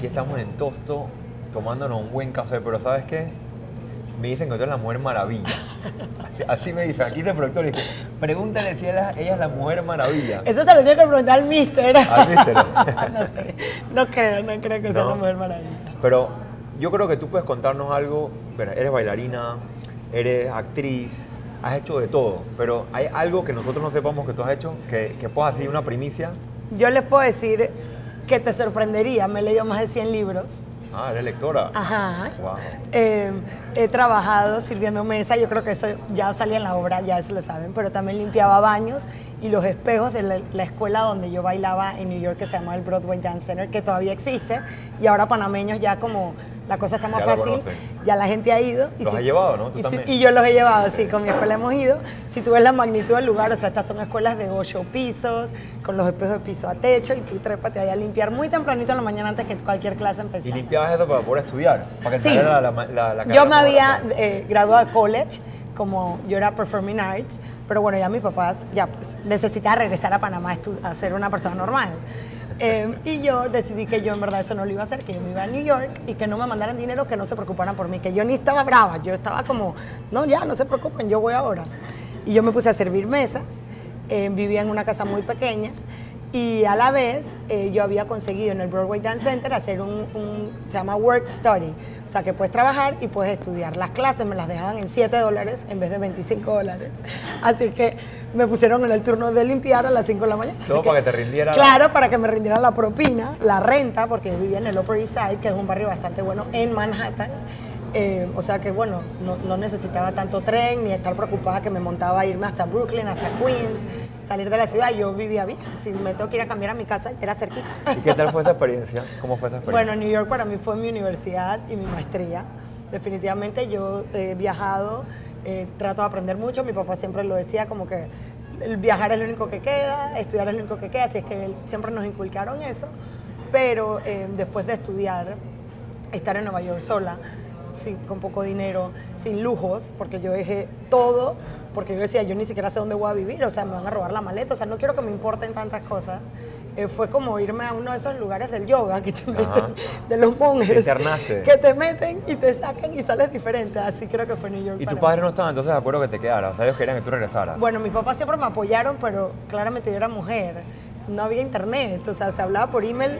Aquí estamos en Tosto tomándonos un buen café, pero ¿sabes qué? Me dicen que tú eres la mujer maravilla. Así, así me dicen, aquí te productor y dice, pregúntale si ella, ella es la mujer maravilla. Eso se lo tiene que preguntar al mister. Al mister. no sé, no creo, no creo que sea No. la mujer maravilla. Pero yo creo que tú puedes contarnos algo. Bueno, eres bailarina, eres actriz, has hecho de todo. Pero hay algo que nosotros no sepamos que tú has hecho, que, que puedas decir una primicia. Yo les puedo decir que te sorprendería, me he leído más de 100 libros. Ah, eres lectora. Ajá. Wow. Eh, he trabajado sirviendo mesa, yo creo que eso ya salía en la obra, ya eso lo saben, pero también limpiaba baños y los espejos de la, la escuela donde yo bailaba en New York, que se llama el Broadway Dance Center, que todavía existe, y ahora panameños ya como la cosa está más Ya fácil, ya la gente ha ido. Los has llevado, ¿no? Tú y, si- y yo los he llevado, sí, con mi escuela hemos ido. Si tú ves la magnitud del lugar, o sea, estas son escuelas de ocho pisos, con los espejos de piso a techo, y tú trépate ahí a limpiar muy tempranito en la mañana antes que cualquier clase Y empezara. limpiabas eso para poder estudiar, para que Sí. la, la, la, la Yo me había eh, graduado de college, como yo era Performing Arts, pero bueno, ya mis papás ya pues, necesitaba regresar a Panamá a, ser una persona normal. Eh, y yo decidí que yo en verdad eso no lo iba a hacer, que yo me iba a New York y que no me mandaran dinero, que no se preocuparan por mí, que yo ni estaba brava, yo estaba como, no, ya, no se preocupen, yo voy ahora. Y yo me puse a servir mesas, eh, vivía en una casa muy pequeña y a la vez eh, yo había conseguido en el Broadway Dance Center hacer un, un- se llama Work Study, o sea que puedes trabajar y puedes estudiar. Las clases me las dejaban en 7 dólares en vez de 25 dólares. Así que me pusieron en el turno de limpiar a las 5 de la mañana. Todo Así para que te rindiera la- Claro, para que me rindiera la propina, la renta, porque yo vivía en el Upper East Side, que es un barrio bastante bueno en Manhattan. Eh, o sea que bueno, no, no necesitaba tanto tren ni estar preocupada que me montaba a irme hasta Brooklyn, hasta Queens, salir de la ciudad. Yo vivía bien. Si me tengo que ir a cambiar a mi casa, era cerquita. ¿Y qué tal fue esa experiencia? ¿Cómo fue esa experiencia? Bueno, New York para mí fue mi universidad y mi maestría. Definitivamente yo he viajado, eh, trato de aprender mucho. Mi papá siempre lo decía como que el viajar es lo único que queda, estudiar es lo único que queda, así es que él- siempre nos inculcaron eso. Pero eh, después de estudiar, estar en Nueva York sola, sin, con poco dinero, sin lujos, porque yo dejé todo, porque yo decía, yo ni siquiera sé dónde voy a vivir, o sea, me van a robar la maleta, o sea, no quiero que me importen tantas cosas. Eh, fue como irme a uno de esos lugares del yoga que te Ajá. meten, de los monjes, Te internaste. que te meten y te sacan y sales diferente. Así creo que fue New York. ¿Y tus padres no estaban entonces de acuerdo que te quedaras? O sea, ellos querían que tú regresaras. Bueno, mis papás siempre me apoyaron, pero claramente yo era mujer. No había internet, o sea, se hablaba por email,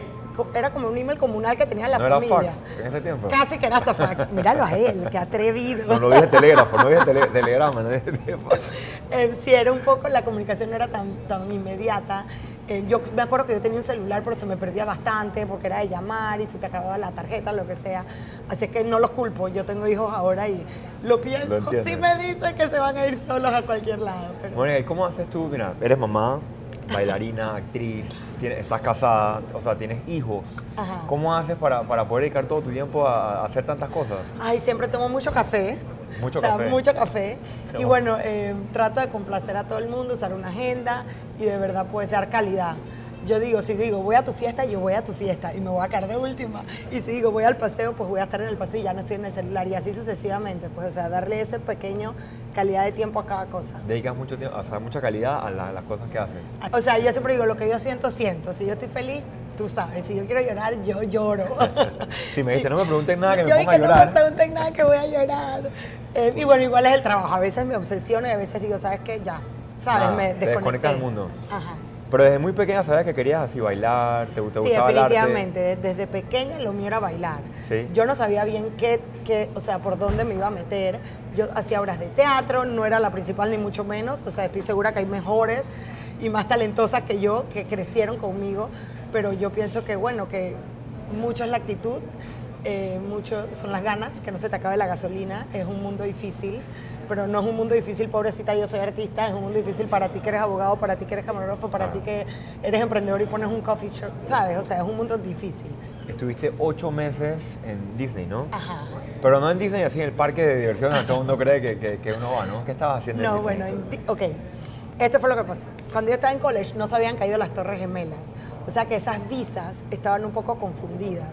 era como un email comunal que tenía la ¿No era familia. fax en ese tiempo? Casi que era hasta fax. Míralo a él, qué atrevido. No, no dije telégrafo, no dije tele- telegrama, no dije fax. Eh, sí, era un poco, la comunicación no era tan, tan inmediata. Eh, yo me acuerdo que yo tenía un celular, pero se me perdía bastante porque era de llamar y si te acababa la tarjeta, lo que sea. Así que no los culpo. Yo tengo hijos ahora y lo pienso. Lo sí me dicen que se van a ir solos a cualquier lado. Pero... Mónica, ¿y cómo haces tú? Mira, eres mamá, bailarina, actriz, tienes- estás casada, o sea, tienes hijos. Ajá. ¿Cómo haces para, para poder dedicar todo tu tiempo a, a hacer tantas cosas? Ay, siempre tomo mucho café. Mucho O sea, café. Mucho café. Y bueno. bueno, eh, trato de complacer a todo el mundo, usar una agenda y de verdad pues dar calidad. Yo digo, si digo voy a tu fiesta, yo voy a tu fiesta y me voy a caer de última. Y si digo voy al paseo, pues voy a estar en el paseo y ya no estoy en el celular. Y así sucesivamente. Pues, o sea, darle ese pequeño calidad de tiempo a cada cosa. Dedicas mucho tiempo, o sea, mucha calidad a, la- las cosas que haces. O sea, yo siempre digo, lo que yo siento, siento. Si yo estoy feliz, tú sabes. Si yo quiero llorar, yo lloro. Si me dices, no me pregunten nada que me Yo ponga a dije, No me llorar. pregunten nada que voy a llorar. Eh, y bueno, igual es el trabajo. A veces me obsesiono y a veces digo, ¿sabes qué? Ya, ¿sabes? Nada, me te desconectas del mundo. Ajá. Pero desde muy pequeña sabías que querías así bailar, te, te Sí, gustaba arte. definitivamente. Desde pequeña lo mío era bailar. Sí. Yo no sabía bien qué, qué, o sea, por dónde me iba a meter. Yo hacía obras de teatro, no era la principal ni mucho menos. O sea, estoy segura que hay mejores y más talentosas que yo que crecieron conmigo. Pero yo pienso que, bueno, que mucho es la actitud, eh, mucho son las ganas, que no se te acabe la gasolina. Es un mundo difícil, pero no es un mundo difícil, pobrecita, yo soy artista. Es un mundo difícil para ti que eres abogado, para ti que eres camarógrafo, para Claro. ti que eres emprendedor y pones un coffee shop, ¿sabes? O sea, es un mundo difícil. Estuviste ocho meses en Disney, ¿no? Ajá. Pero no en Disney, así en el parque de diversión todo el mundo cree que, que- que uno va, ¿no? ¿Qué estabas haciendo en No, bueno, en ok. Esto fue lo que pasó. Cuando yo estaba en college no se habían caído las Torres Gemelas. O sea que esas visas estaban un poco confundidas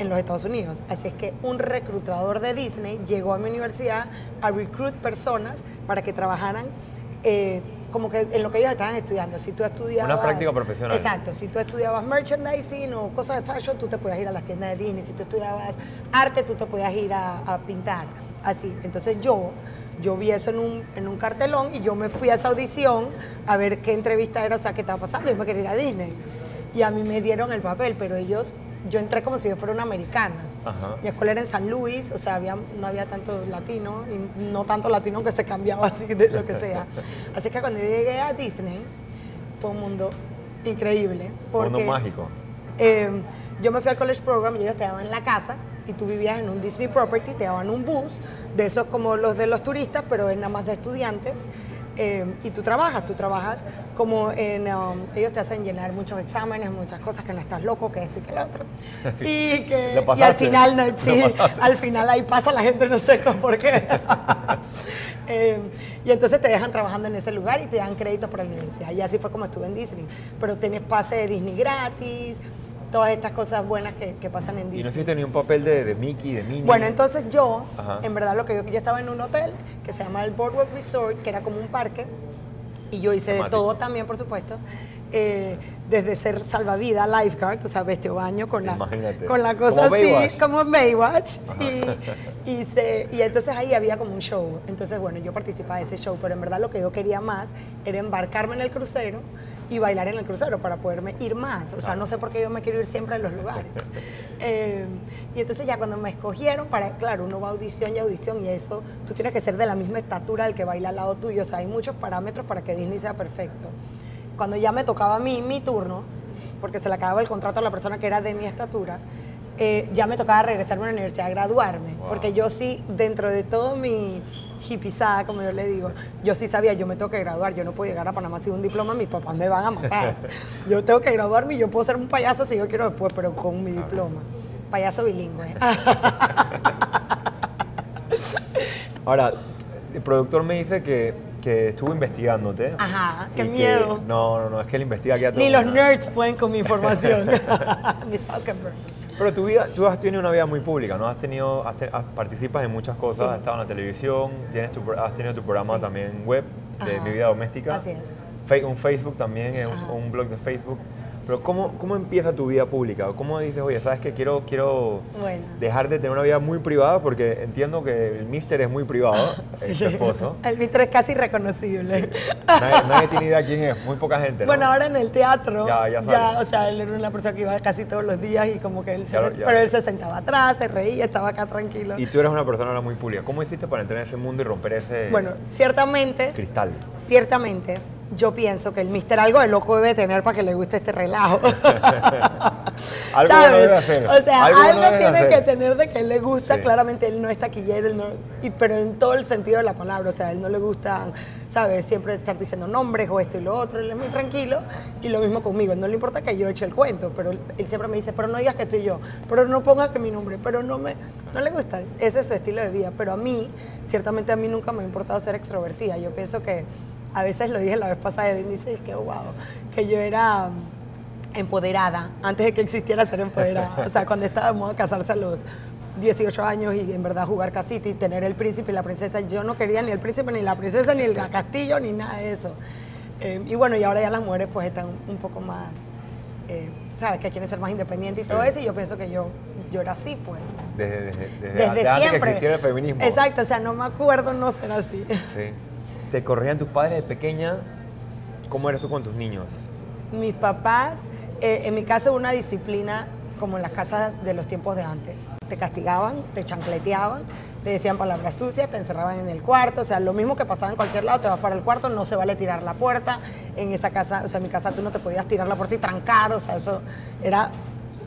en los Estados Unidos. Así es que un reclutador de Disney llegó a mi universidad a recruit personas para que trabajaran eh, como que en lo que ellos estaban estudiando. Si tú estudiabas... Una práctica profesional. Exacto. Si tú estudiabas merchandising o cosas de fashion, tú te podías ir a las tiendas de Disney. Si tú estudiabas arte, tú te podías ir a, a pintar. Así. Entonces yo yo vi eso en un, en un cartelón y yo me fui a esa audición a ver qué entrevista era, o sea, qué estaba pasando. Yo me quería ir a Disney. Y a mí me dieron el papel, pero ellos, yo entré como si yo fuera una americana. Ajá. Mi escuela era en San Luis, o sea, había, no había tanto latino, y no tanto latino que se cambiaba así de lo que sea. Así que cuando yo llegué a Disney, fue un mundo increíble. Porque, Mundo mágico. eh, yo me fui al college program y ellos te daban la casa y tú vivías en un Disney property, te daban un bus, de esos como los de los turistas, pero es nada más de estudiantes. Eh, y tú trabajas, tú trabajas como en, um, ellos te hacen llenar muchos exámenes, muchas cosas que no estás loco, que esto y que lo otro. Y, que, y al final, no, sí, al final ahí pasa la gente, no sé cómo por qué. Eh, y entonces te dejan trabajando en ese lugar y te dan créditos para la universidad. Y así fue como estuve en Disney. Pero tienes pase de Disney gratis, todas estas cosas buenas que, que pasan en Y no Disney. hiciste ni un papel de, de Mickey, de Minnie. Bueno, entonces yo, Ajá. en verdad, lo que yo, yo estaba en un hotel que se llama el Boardwalk Resort, que era como un parque, y yo hice de Temático. todo también, por supuesto. eh, desde ser salvavidas, lifeguard, o sea, vestido baño con la, Imagínate. con la cosa Como así, Baywatch. como Baywatch. Y, y, se- y entonces ahí había como un show. Entonces, bueno, yo participaba de ese show, pero en verdad lo que yo quería más era embarcarme en el crucero y bailar en el crucero para poderme ir más. O sea, no sé por qué yo me quiero ir siempre a los lugares. Eh, y entonces ya cuando me escogieron para, claro, uno va a audición y audición y eso, tú tienes que ser de la misma estatura del que baila al lado tuyo. O sea, hay muchos parámetros para que Disney sea perfecto. Cuando ya me tocaba a mí mi turno, porque se le acababa el contrato a la persona que era de mi estatura, eh, ya me tocaba regresarme a la universidad a graduarme, Wow. porque yo sí, dentro de todo mi hippizada, como yo le digo, yo sí sabía, yo me tengo que graduar, yo no puedo llegar a Panamá sin un diploma, mis papás me van a matar. yo tengo que graduarme y yo puedo ser un payaso si yo quiero después, pero con mi diploma. Payaso bilingüe. Ahora, el productor me dice que, que estuvo investigándote. Ajá, qué que- miedo. no, no, no, es que él investiga que a Ni los nerds pueden con mi información. Ni Zuckerberg. Pero tu vida, tú has tenido una vida muy pública, ¿no? Has tenido, has te- has- participas en muchas cosas, Sí. has estado en la televisión, tienes tu, has tenido tu programa Sí. también web de Ajá. Mi Vida Doméstica. Así es. Fe- un Facebook también, eh, un blog de Facebook. Pero ¿cómo, ¿cómo empieza tu vida pública? ¿Cómo dices, oye, sabes que quiero, quiero Bueno. dejar de tener una vida muy privada? Porque entiendo que el mister es muy privado, es tu esposo. El Mister es casi reconocible. Nadie, nadie tiene idea quién es, muy poca gente, ¿no? Bueno, ahora en el teatro, Ya, ya sabe. o sea, él era una persona que iba casi todos los días y como que él se, Ya, ya. pero él se sentaba atrás, se reía, estaba acá tranquilo. Y tú eres una persona ahora muy pública. ¿Cómo hiciste para entrar en ese mundo y romper ese Bueno, ciertamente, cristal? ciertamente, yo pienso que el Mister algo de loco debe tener para que le guste este relajo. Algo bueno debe hacer. O sea, Algo tiene hacer. que tener de que él le gusta. Sí. Claramente él no es taquillero, él no- y, pero en todo el sentido de la palabra. O sea, a él no le gusta, ¿sabes? Siempre estar diciendo nombres o esto y lo otro. Él es muy tranquilo. Y lo mismo conmigo. No le importa que yo eche el cuento, pero él, él siempre me dice, pero no digas que estoy yo, pero no pongas que mi nombre, pero no me, no le gusta. Ese es su estilo de vida. Pero a mí, ciertamente a mí nunca me ha importado ser extrovertida. Yo pienso que a veces lo dije la vez pasada y dice, es que wow, que yo era mm, empoderada antes de que existiera ser empoderada. O sea, cuando estaba de moda casarse a los 18 años y en verdad jugar casita y tener el príncipe y la princesa, yo no quería ni el príncipe, ni la princesa, ni el castillo, ni nada de eso. Eh, y bueno, y ahora ya las mujeres pues están un poco más, eh, ¿sabes? Que quieren ser más independientes y todo eso, y yo pienso que yo, yo era así, pues. Desde, desde, desde, Desde antes de que siempre. el feminismo. Exacto, o sea, no me acuerdo no ser así. Sí. ¿Te corrían tus padres de pequeña? ¿Cómo eres tú con tus niños? Mis papás, eh, en mi casa una disciplina como en las casas de los tiempos de antes. Te castigaban, te chancleteaban, te decían palabras sucias, te encerraban en el cuarto, o sea, lo mismo que pasaba en cualquier lado, te vas para el cuarto, no se vale tirar la puerta. En esa casa, o sea, en mi casa tú no te podías tirar la puerta y trancar, o sea, eso era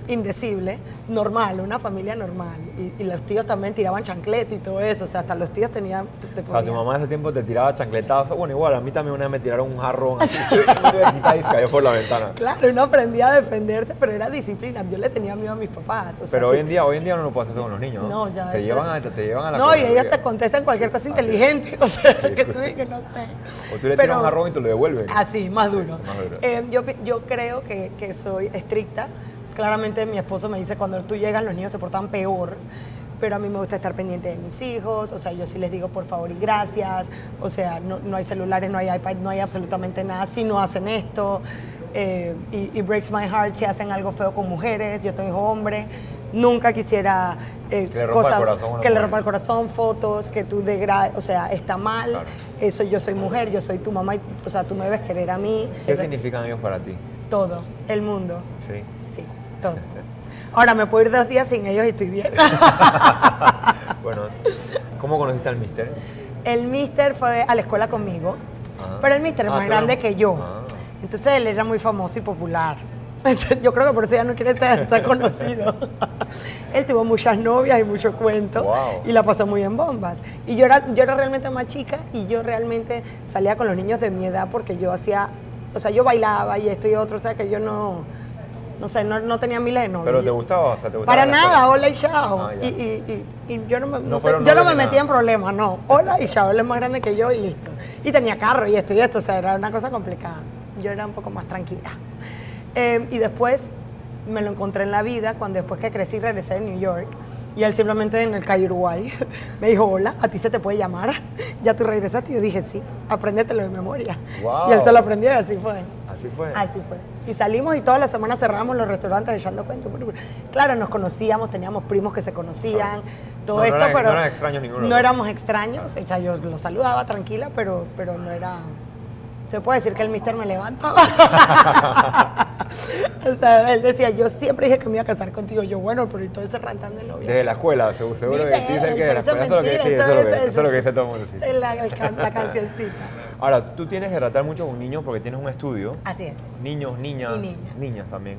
indecible, normal, una familia normal. Y, y los tíos también tiraban chancleta y todo eso, o sea, hasta los tíos tenían... te- te O sea, tu mamá ese tiempo te tiraba chancletazos. Bueno, igual, a mí también una vez me tiraron un jarrón así. y cayó por la ventana. Claro, uno aprendía a defenderse, pero era disciplina. Yo le tenía miedo a mis papás. o sea, Pero sí. hoy en día, hoy en día no puede hacer eso con los niños. No, ya Te llevan a, te, te llevan a la No, y ellos te contestan cualquier cosa inteligente, o sea, Sí. que tú que no sé. O tú le Pero- tiras un jarrón y te lo devuelven. Así, más duro. Más duro. Eh, yo, yo creo que, que soy estricta. Claramente mi esposo me dice, cuando tú llegas los niños se portan peor. pero a mí me gusta estar pendiente de mis hijos, o sea, yo sí les digo por favor y gracias, o sea, no, no hay celulares, no hay iPad, no hay absolutamente nada, si no hacen esto, eh, y, y breaks my heart si hacen algo feo con mujeres, yo tengo hombre, nunca quisiera eh, Que le rompa el corazón a una que le mujer. rompa el corazón, fotos, que tú degrades, o sea, está mal, Claro. eso yo soy mujer, yo soy tu mamá, y, o sea, tú me debes querer a mí, ¿Qué significan ellos para ti? todo, el mundo, Sí. sí, Ahora me puedo ir dos días sin ellos y estoy bien. Bueno, ¿cómo conociste al mister? El mister fue a la escuela conmigo, Ah. pero el mister es Ah, más grande que yo. Ah. Entonces él era muy famoso y popular. Entonces, yo creo que por eso ya no quiere estar, conocido. él tuvo muchas novias y mucho cuento Wow. y la pasó muy en bombas. Y yo era, yo era realmente más chica y yo realmente salía con los niños de mi edad porque yo hacía, o sea, yo bailaba y esto y otro, o sea, que yo no, no sé, no, no tenía miles de novios. ¿Pero te gustaba? O sea, ¿te gustaba Para nada, hola y chao. Ah, y, y- y- y yo no me, no No sé, fueron yo no me metía en problemas, no. Hola y chao, él es más grande que yo y listo. Y tenía carro y esto y esto, o sea, era una cosa complicada. Yo era un poco más tranquila. Eh, y después me lo encontré en la vida cuando después que crecí regresé de New York. Y él simplemente en el calle Uruguay me dijo, hola, ¿a ti se te puede llamar? ¿Ya tú regresaste? Y yo dije, sí, apréndetelo de memoria. Wow. Y él se lo aprendió y así fue. Así fue. Así fue. Y salimos y todas las semanas cerrábamos los restaurantes echando cuentos. Claro, nos conocíamos, teníamos primos que se conocían, todo No, no esto, pero no eran extraños ninguno los no éramos extraños. O sea, yo lo saludaba tranquila, pero, pero no era... Se puede decir que el mister me levantaba. o sea, él decía, yo siempre dije que me iba a casar contigo. Yo, bueno, pero y todo ese rantán de novia. Desde la escuela, seguro, seguro que Dice dicen que la eso es lo que eso eso es lo dice todo el mundo. sí. la cancioncita. Ahora, tú tienes que tratar mucho con niños porque tienes un estudio. Así es. Niños, niñas, Y niñas. también.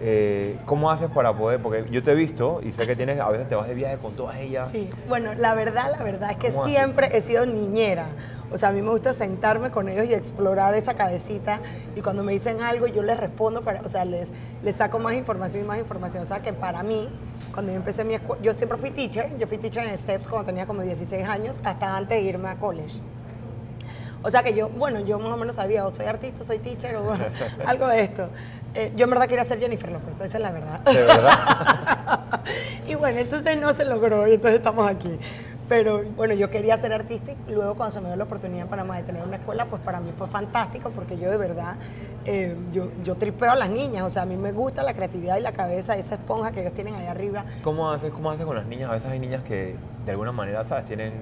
Eh, ¿Cómo haces para poder? Porque yo te he visto y sé que tienes, a veces te vas de viaje con todas ellas. Sí, bueno, la verdad, la verdad es que ¿Cómo haces? siempre he sido niñera. O sea, a mí me gusta sentarme con ellos y explorar esa cabecita. Y cuando me dicen algo, yo les respondo, para, o sea, les, les saco más información y más información. O sea, que para mí, cuando yo empecé mi escuela, yo siempre fui teacher. Yo fui teacher en STEPS cuando tenía como 16 años, hasta antes de irme a college. O sea que yo, bueno, yo más o menos sabía, o soy artista, soy teacher, o bueno, algo de esto. Eh, yo en verdad quería ser Jennifer López, esa es la verdad. ¿De verdad? y bueno, entonces no se logró y entonces estamos aquí. Pero bueno, yo quería ser artista y luego cuando se me dio la oportunidad en Panamá de tener una escuela, pues para mí fue fantástico porque yo de verdad, eh, yo, yo tripeo a las niñas, o sea, a mí me gusta la creatividad y la cabeza, esa esponja que ellos tienen ahí arriba. ¿Cómo haces, ¿Cómo haces con las niñas? A veces hay niñas que de alguna manera, ¿sabes? Tienen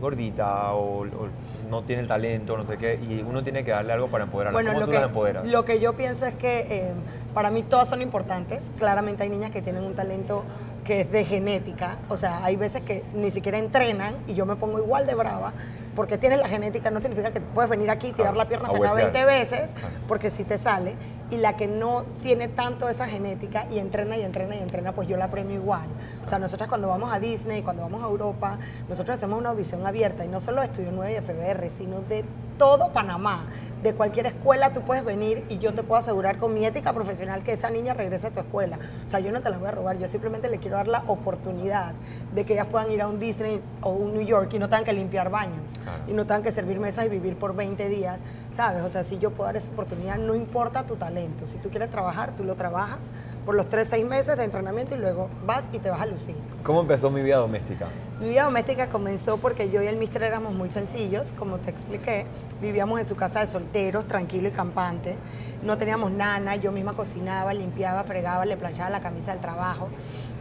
gordita o, o no tienen talento, no sé qué, y uno tiene que darle algo para empoderarlas. Bueno, ¿Cómo lo tú que, las empoderas? lo que yo pienso es que eh, para mí todas son importantes. Claramente hay niñas que tienen un talento que es de genética. O sea, hay veces que ni siquiera entrenan y yo me pongo igual de brava. Porque tienes la genética, no significa que puedes venir aquí tirar Claro, la pierna hasta acá huesear. 20 veces, Claro. porque si te sale. Y la que no tiene tanto esa genética y entrena y entrena y entrena, pues yo la premio igual. O sea, nosotros cuando vamos a Disney, cuando vamos a Europa, nosotros hacemos una audición abierta y no solo de Estudio 9 y FBR, sino de todo Panamá. De cualquier escuela tú puedes venir y yo te puedo asegurar con mi ética profesional que esa niña regrese a tu escuela. O sea, yo no te la voy a robar, yo simplemente le quiero dar la oportunidad de que ellas puedan ir a un Disney o un New York y no tengan que limpiar baños Claro. y no tengan que servir mesas y vivir por 20 días, ¿sabes? O sea, si yo puedo dar esa oportunidad, no importa tu talento. Si tú quieres trabajar, tú lo trabajas por los 3, 6 meses de entrenamiento y luego vas y te vas a lucir. ¿Cómo empezó mi vida doméstica? Mi vida doméstica comenzó porque yo y el mister éramos muy sencillos, como te expliqué. Vivíamos en su casa de solteros, tranquilo y campante. No teníamos nana, yo misma cocinaba, limpiaba, fregaba, le planchaba la camisa del trabajo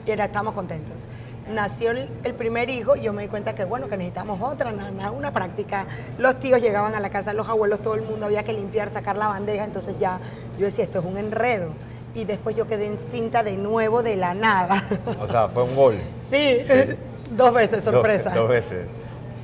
y era, estábamos contentos. Nació el, el primer hijo y yo me di cuenta que bueno, que necesitamos otra nana, una práctica. Los tíos llegaban a la casa, los abuelos, todo el mundo había que limpiar, sacar la bandeja, entonces ya yo decía, esto es un enredo. Y después yo quedé encinta de nuevo de la nada. O sea, fue un gol. Sí, dos veces, sorpresa. Dos, veces.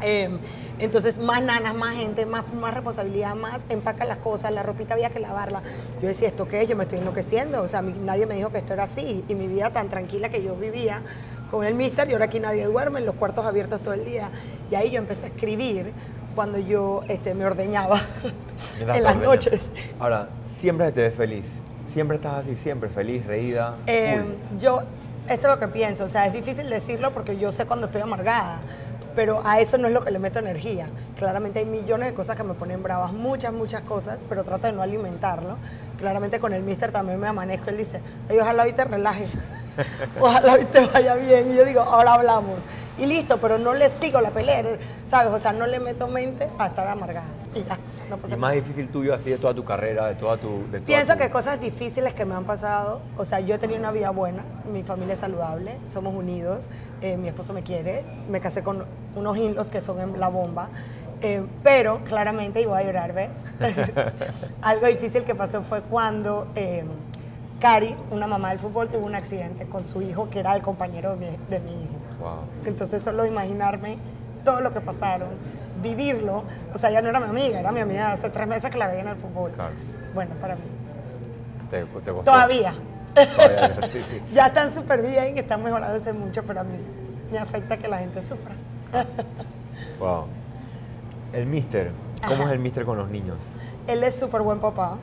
Eh, entonces, más nanas, más gente, más, más responsabilidad, más empaca las cosas, la ropita había que lavarla. Yo decía, ¿esto qué es? Yo me estoy enloqueciendo. O sea, nadie me dijo que esto era así. Y mi vida tan tranquila que yo vivía con el mister y ahora aquí nadie duerme, en los cuartos abiertos todo el día. Y ahí yo empecé a escribir cuando yo este, me ordeñaba en las ordeñas. noches. Ahora, siempre te ves feliz. Siempre estás así, siempre feliz, reída. Eh, yo, esto es lo que pienso, o sea, es difícil decirlo porque yo sé cuando estoy amargada, pero a eso no es lo que le meto energía. Claramente hay millones de cosas que me ponen bravas, muchas, muchas cosas, pero trato de no alimentarlo. Claramente con el mister también me amanezco, él dice, ay, ojalá hoy te relajes. ojalá hoy te vaya bien. Y yo digo, ahora hablamos. Y listo, pero no le sigo la pelea, ¿sabes? O sea, no le meto mente a estar amargada. Y ya, no pasa ¿Y nada. más difícil tuyo así de toda tu carrera, de toda tu... De toda Pienso tu- que cosas difíciles que me han pasado, o sea, yo he tenido una vida buena, mi familia es saludable, somos unidos, eh, mi esposo me quiere, me casé con unos inlos que son en la bomba, eh, pero claramente, y voy a llorar, ¿ves? Algo difícil que pasó fue cuando eh, Cari, una mamá del fútbol, tuvo un accidente con su hijo, que era el compañero de mi, de mi hijo. Wow. Entonces solo imaginarme todo lo que pasaron, vivirlo, o sea, ya no era mi amiga, era mi amiga hace tres meses que la veía en el fútbol. Claro. Bueno, para mí. Te, te costó. Todavía. Todavía, sí, sí. ya están súper bien, están mejorando hace mucho, pero a mí me afecta que la gente sufra. Wow. El mister. ¿Cómo Ajá. es el mister con los niños? Él es súper buen papá,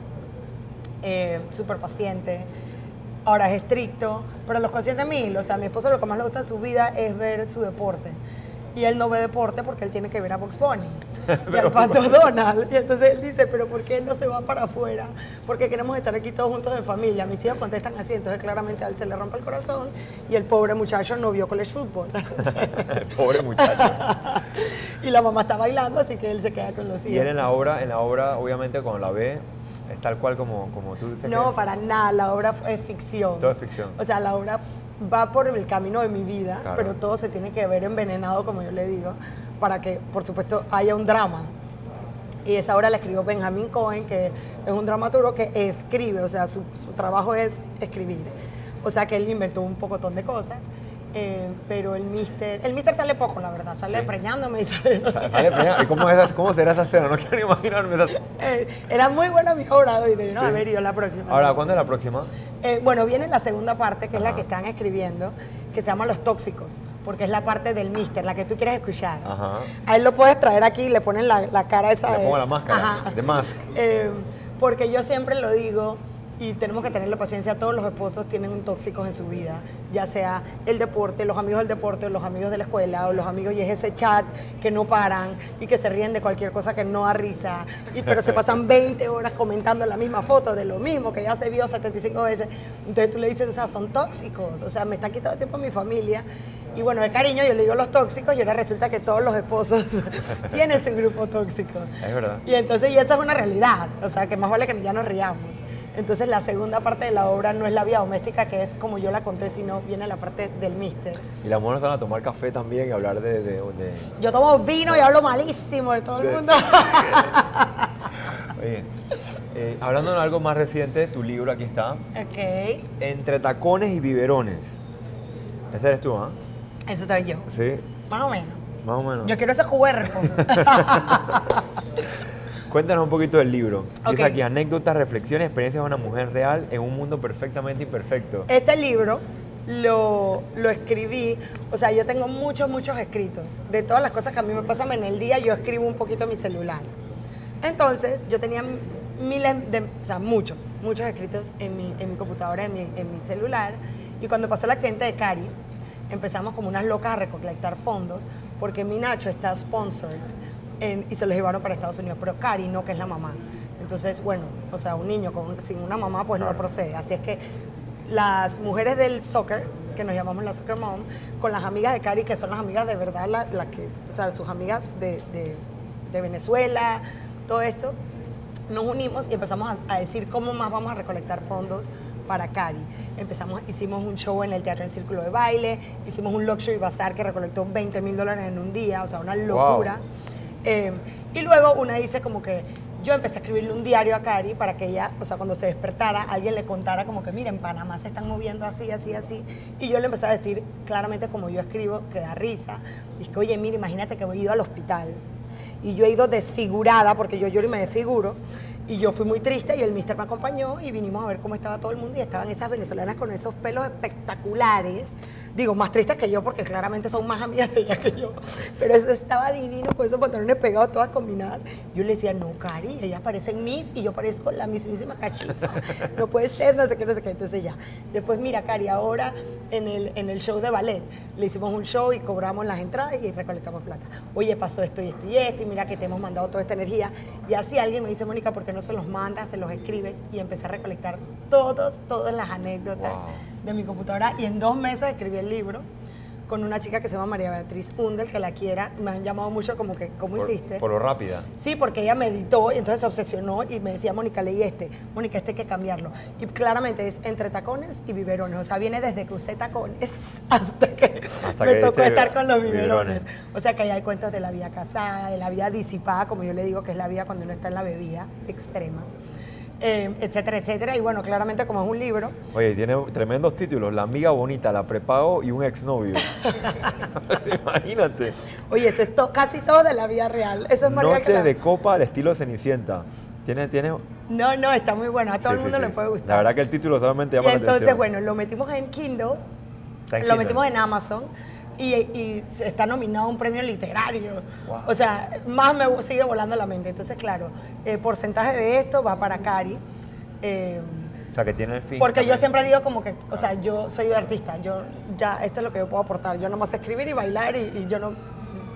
eh, súper paciente, ahora es estricto, pero los consiente mil. O sea, a mi esposo lo que más le gusta en su vida es ver su deporte. Y él no ve deporte porque él tiene que ver a Box Bunny y al Pato Donald. Y entonces él dice, pero ¿por qué no se va para afuera? Porque queremos estar aquí todos juntos en familia. Mis hijos contestan así, entonces claramente a él se le rompe el corazón y el pobre muchacho no vio college football. El pobre muchacho. y la mamá está bailando, así que él se queda con los hijos. Y él en la obra, en la obra, obviamente, cuando la ve, es tal cual como, como tú dices. No, que- para nada, la obra es ficción. Todo es ficción. O sea, la obra va por el camino de mi vida, Claro. pero todo se tiene que ver envenenado, como yo le digo, para que, por supuesto, haya un drama. Y esa obra la escribió Benjamin Cohen, que es un dramaturgo que escribe, o sea, su, su trabajo es escribir. O sea, que él inventó un pocotón de cosas. Eh, pero el mister, el mister sale poco, la verdad, sale Sí. preñándome y sale no ¿Y cómo, es esa- cómo será esa escena? No quiero ni imaginarme esa Eh, era muy buena mi obra, hoy no Sí. haber ido la próxima. Ahora, ¿cuándo es la próxima? Eh, bueno, viene la segunda parte, que es la que están escribiendo, que se llama Los Tóxicos, porque es la parte del mister, la que tú quieres escuchar. Ajá. A él lo puedes traer aquí y le ponen la, la cara esa Le de... pongo la máscara, Ajá. de mask. Eh, porque yo siempre lo digo, y tenemos que tenerle paciencia, todos los esposos tienen un tóxicos en su vida, ya sea el deporte, los amigos del deporte, o los amigos de la escuela, o los amigos y es ese chat que no paran y que se ríen de cualquier cosa que no da risa, y, pero se pasan 20 horas comentando la misma foto de lo mismo que ya se vio 75 veces. Entonces tú le dices, o sea, son tóxicos, o sea, me están quitando tiempo a mi familia. Y bueno, de cariño yo le digo los tóxicos y ahora resulta que todos los esposos tienen su grupo tóxico. Es verdad. Y entonces, y eso es una realidad, o sea, que más vale que ya nos riamos. Entonces, la segunda parte de la obra no es la vida doméstica, que es como yo la conté, sino viene la parte del mister. Y las mujeres van a tomar café también y hablar de... de, de- Yo tomo vino y hablo malísimo de todo el mundo. Oye, eh, hablando de algo más reciente, tu libro aquí está. ok, Entre tacones y biberones. Ese eres tú, ¿ah? eso soy yo, Sí, más o menos. más o menos. Yo quiero ese cuerpo. Cuéntanos un poquito del libro. Dice Ok. aquí, anécdotas, reflexiones, experiencias de una mujer real en un mundo perfectamente imperfecto. Este libro lo, lo escribí, o sea, yo tengo muchos, muchos escritos. De todas las cosas que a mí me pasan en el día, yo escribo un poquito en mi celular. Entonces, yo tenía miles de, o sea, muchos, muchos escritos en mi, en mi computadora, en mi, en mi celular. Y cuando pasó el accidente de Cari, empezamos como unas locas a recolectar fondos, porque mi Nacho está sponsored y se los llevaron para Estados Unidos, pero Cari no, que es la mamá. Entonces, bueno, o sea, un niño con, sin una mamá, pues no Claro. procede. Así es que las mujeres del soccer, que nos llamamos la soccer mom, con las amigas de Cari, que son las amigas de verdad, las la que, o sea, sus amigas de, de- de Venezuela, todo esto, nos unimos y empezamos a, a decir cómo más vamos a recolectar fondos para Cari. Empezamos, hicimos un show en el Teatro en Círculo de Baile, hicimos un Luxury Bazaar que recolectó 20 mil dólares en un día, o sea, una locura. Eh, y luego una dice como que yo empecé a escribirle un diario a Cari para que ella, o sea, cuando se despertara, alguien le contara como que, mira, en Panamá se están moviendo así, así, así. Y yo le empecé a decir claramente como yo escribo, que da risa. Dije, oye, mira, imagínate que voy ido al hospital y yo he ido desfigurada porque yo lloro y me desfiguro. Y yo fui muy triste y el mister me acompañó y vinimos a ver cómo estaba todo el mundo y estaban esas venezolanas con esos pelos espectaculares. Digo, más tristes que yo porque claramente son más amigas de ella que yo. Pero eso estaba divino con esos pantalones pegados todas combinadas. Yo le decía, no, Cari, ellas parecen Miss y yo parezco la mismísima cachifa. No puede ser, no sé qué, no sé qué. Entonces ya. Después, mira, Cari, ahora en el, en el show de ballet le hicimos un show y cobramos las entradas y recolectamos plata. Oye, pasó esto y esto y esto y mira que te hemos mandado toda esta energía. Y así alguien me dice, Mónica, ¿por qué no se los mandas, se los escribes? Y empecé a recolectar todos, todas las anécdotas. De mi computadora y en dos meses escribí el libro con una chica que se llama María Beatriz Under, que la quiera. Me han llamado mucho como que, ¿cómo Por, hiciste? por lo rápida. Sí, porque ella meditó y entonces se obsesionó y me decía, Mónica, leí este, Mónica, este hay que cambiarlo. Y claramente es entre tacones y biberones, o sea, viene desde que usé tacones hasta que Hasta me que tocó estar con los biberones. biberones. O sea, que ahí hay cuentos de la vida casada, de la vida disipada, como yo le digo, que es la vida cuando uno está en la bebida extrema, eh, etcétera, etcétera. Y bueno, claramente como es un libro, Oye, tiene tremendos títulos. La amiga bonita, la prepago y un exnovio. Imagínate. oye, eso es to- casi todo de la vida real. Eso es Noches de copa al estilo Cenicienta. Tiene, tiene. No, no, está muy bueno, a todo sí, el mundo sí, le puede gustar. La verdad que el título solamente Y llama la entonces, atención. bueno, lo metimos en Kindle, en lo Kindle. metimos en Amazon y, y está nominado a un premio literario. Wow. O sea, más me sigue volando la mente. Entonces, claro, el porcentaje de esto va para Cari. eh, O sea, que tiene el fin. porque yo siempre digo como que, o sea, yo soy artista, yo ya, esto es lo que yo puedo aportar. Yo nomás sé escribir y bailar y, y yo no,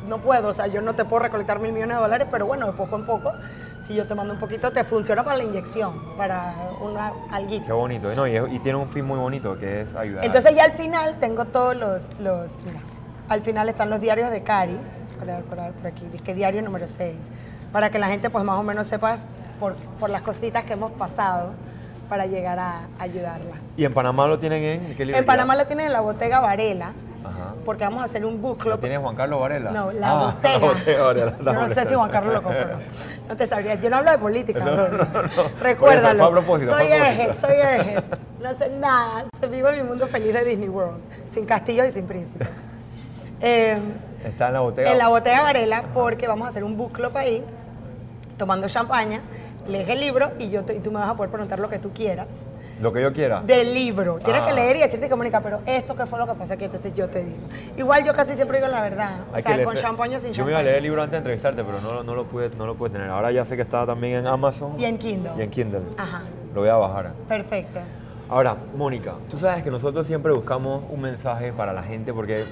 no puedo, o sea, yo no te puedo recolectar mil millones de dólares, pero bueno, de poco en poco, si yo te mando un poquito, te funciona para la inyección, para una alguito. Qué bonito. No, y, es- y tiene un fin muy bonito que es ayudar. Entonces ya al final tengo todos los, los mira, al final están los diarios de Cari, por, por, por aquí, que diario número 6, para que la gente pues más o menos sepas por, por las cositas que hemos pasado para llegar a ayudarla. ¿Y en Panamá lo tienen en qué librería? En Panamá lo tienen en la Botega Varela, Ajá. porque vamos a hacer un book ¿Lo club. tiene Juan Carlos Varela? No, la Ah, botega. La botega Varela. Yo no sé si Juan Carlos lo compró. No te sabría. Yo no hablo de política. No, no. Recuérdalo. Propósito, soy. Airhead, soy Airhead. No sé nada. Vivo en mi mundo feliz de Disney World. Sin castillos y sin príncipes. Eh, Está en la botega. en la Botega Varela, porque vamos a hacer un book club ahí, tomando champaña. Lees el libro y, yo te- y tú me vas a poder preguntar lo que tú quieras Lo que yo quiera. del libro. Tienes Ah. que leer y decirte, Mónica, pero esto qué fue lo que pasó aquí, entonces yo te digo. Igual yo casi siempre digo la verdad. O Hay sea, que con leer- champaña o sin Yo me iba a leer el libro antes de entrevistarte, pero no, no, lo pude, no lo pude tener. Ahora ya sé que está también en Amazon. Y en Kindle. Y en Kindle. Ajá. Lo voy a bajar. Perfecto. Ahora, Mónica, tú sabes que nosotros siempre buscamos un mensaje para la gente porque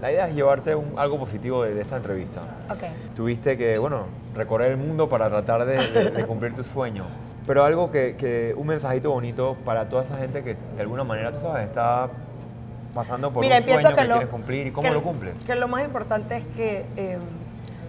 la idea es llevarte un- algo positivo de, de esta entrevista. Ok. Tuviste que, bueno, recorrer el mundo para tratar de, de- de cumplir tu sueño. Pero algo que, que- un mensajito bonito para toda esa gente que de alguna manera, tú sabes, está pasando por Mira, un sueño que, que, lo, quieres cumplir y cómo que- lo cumples. Que lo más importante es que eh,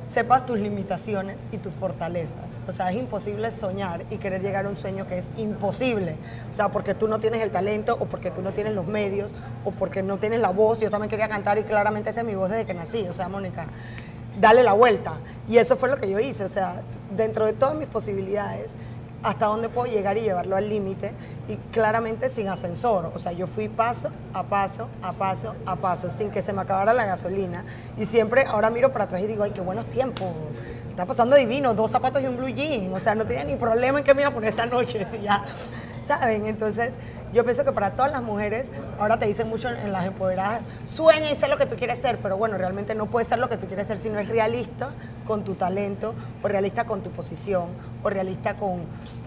sepas tus limitaciones y tus fortalezas. O sea, es imposible soñar y querer llegar a un sueño que es imposible. O sea, porque tú no tienes el talento o porque tú no tienes los medios o porque no tienes la voz. Yo también quería cantar y claramente esta es mi voz desde que nací. O sea, Mónica, dale la vuelta. Y eso fue lo que yo hice. O sea, dentro de todas mis posibilidades, hasta dónde puedo llegar y llevarlo al límite y claramente sin ascensor. O sea, yo fui paso a paso, a paso, a paso, sin que se me acabara la gasolina. Y siempre, ahora miro para atrás y digo, ay, qué buenos tiempos. Está pasando divino, dos zapatos y un blue jean. O sea, no tenía ni problema en qué me iba a poner esta noche. ya, ¿Saben? Entonces, yo pienso que para todas las mujeres, ahora te dicen mucho en las empoderadas, sueña y sé lo que tú quieres ser, pero bueno, realmente no puedes ser lo que tú quieres ser si no es realista con tu talento, o realista con tu posición, o realista con,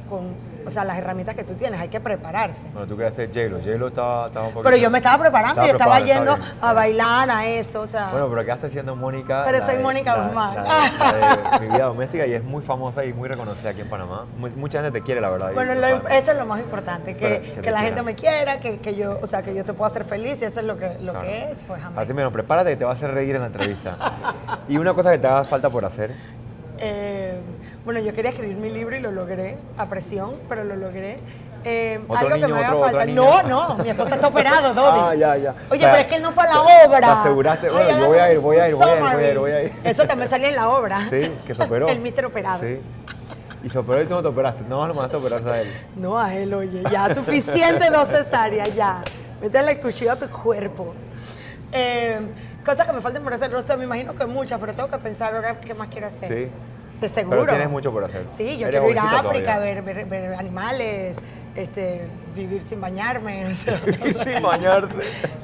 con o sea, las herramientas que tú tienes, hay que prepararse. Bueno, tú querías ser J-Lo. J-Lo estaba, estaba un poquito... Pero yo me estaba preparando, Estaba yo estaba yendo bien, a bailar, a eso, o sea... Bueno, pero quedaste siendo Mónica. Pero soy de- Mónica Guzmán. mi vida doméstica y es muy famosa y muy reconocida aquí en Panamá. Mu- mucha gente te quiere, la verdad. Bueno, lo eso es lo más importante, que, que la gente me quiera, que, que yo, o sea, que yo te pueda hacer feliz y eso es lo que, lo Claro. que es, pues amén. Así menos, prepárate que te va a hacer reír en la entrevista. y una cosa que te haga falta por hacer. Eh, bueno, yo quería escribir mi libro y lo logré, a presión, pero lo logré. Eh, ¿Otro algo que me haga falta. No, no, mi esposo está operado, Dobby. Ah, ya, ya. Oye, O sea, pero es que él no fue a la obra. te aseguraste, bueno, yo voy a ir, voy a ir, voy a ir, voy a ir, voy a ir. Eso también salía en la obra. Sí, que se operó. El mister operado. Sí. Y se operó y tú no te operaste. No, lo mandaste a operarse a él. No a él, oye, ya, suficiente dos cesáreas, ya. Métele el cuchillo a tu cuerpo. Eh, cosas que me faltan por hacer, no sé, me imagino que muchas, pero tengo que pensar ahora qué más quiero hacer. Sí. De seguro. Pero tienes mucho por hacer. Sí, yo Eres quiero ir a África, ver, ver, ver animales, este, vivir sin bañarme. o sea, sé. Sin bañarte.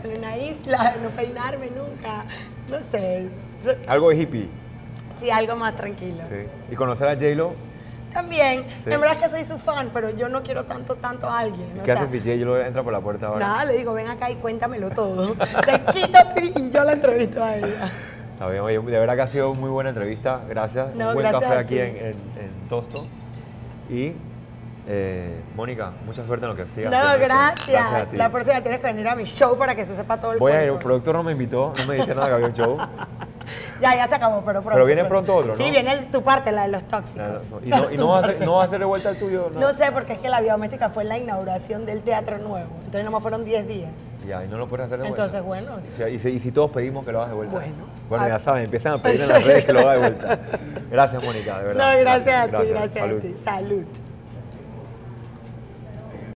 En una isla, no peinarme nunca. No sé. Algo de hippie. Sí, algo más tranquilo. Sí. Y conocer a J-Lo. También, Sí. en verdad es que soy su fan, pero yo no quiero tanto, tanto a alguien. o ¿Qué sea, haces si J-Lo entra por la puerta ahora? Nada, le digo, ven acá y cuéntamelo todo. Te quito a ti y yo la entrevisto a ella. Está bien, oye, de verdad que ha sido muy buena entrevista. Gracias. No, Un buen gracias café aquí en, en, en Tosto. Y Eh, Mónica, mucha suerte en lo que sigas. No, gracias. La próxima tienes que venir a mi show para que se sepa todo el Voy a ir, el productor no me invitó, no me dice nada que había un show. Ya, ya se acabó, pero pronto. Pero viene pronto otro, Sí, ¿no? viene el- tu parte, la de los tóxicos. Y no, y no, vas a hacer, no vas a hacer de vuelta el tuyo. No sé, porque es que la biométrica fue la inauguración del Teatro Nuevo. Entonces nomás fueron 10 días. Ya, y no lo puedes hacer de vuelta. Entonces, bueno. Y si, y si- y si todos pedimos que lo hagas de vuelta. Bueno. Bueno, Ah. ya saben, empiezan a pedir en las redes que lo hagas de vuelta. Gracias, Mónica, de verdad. No, gracias, a ti, gracias, a ti. Salud.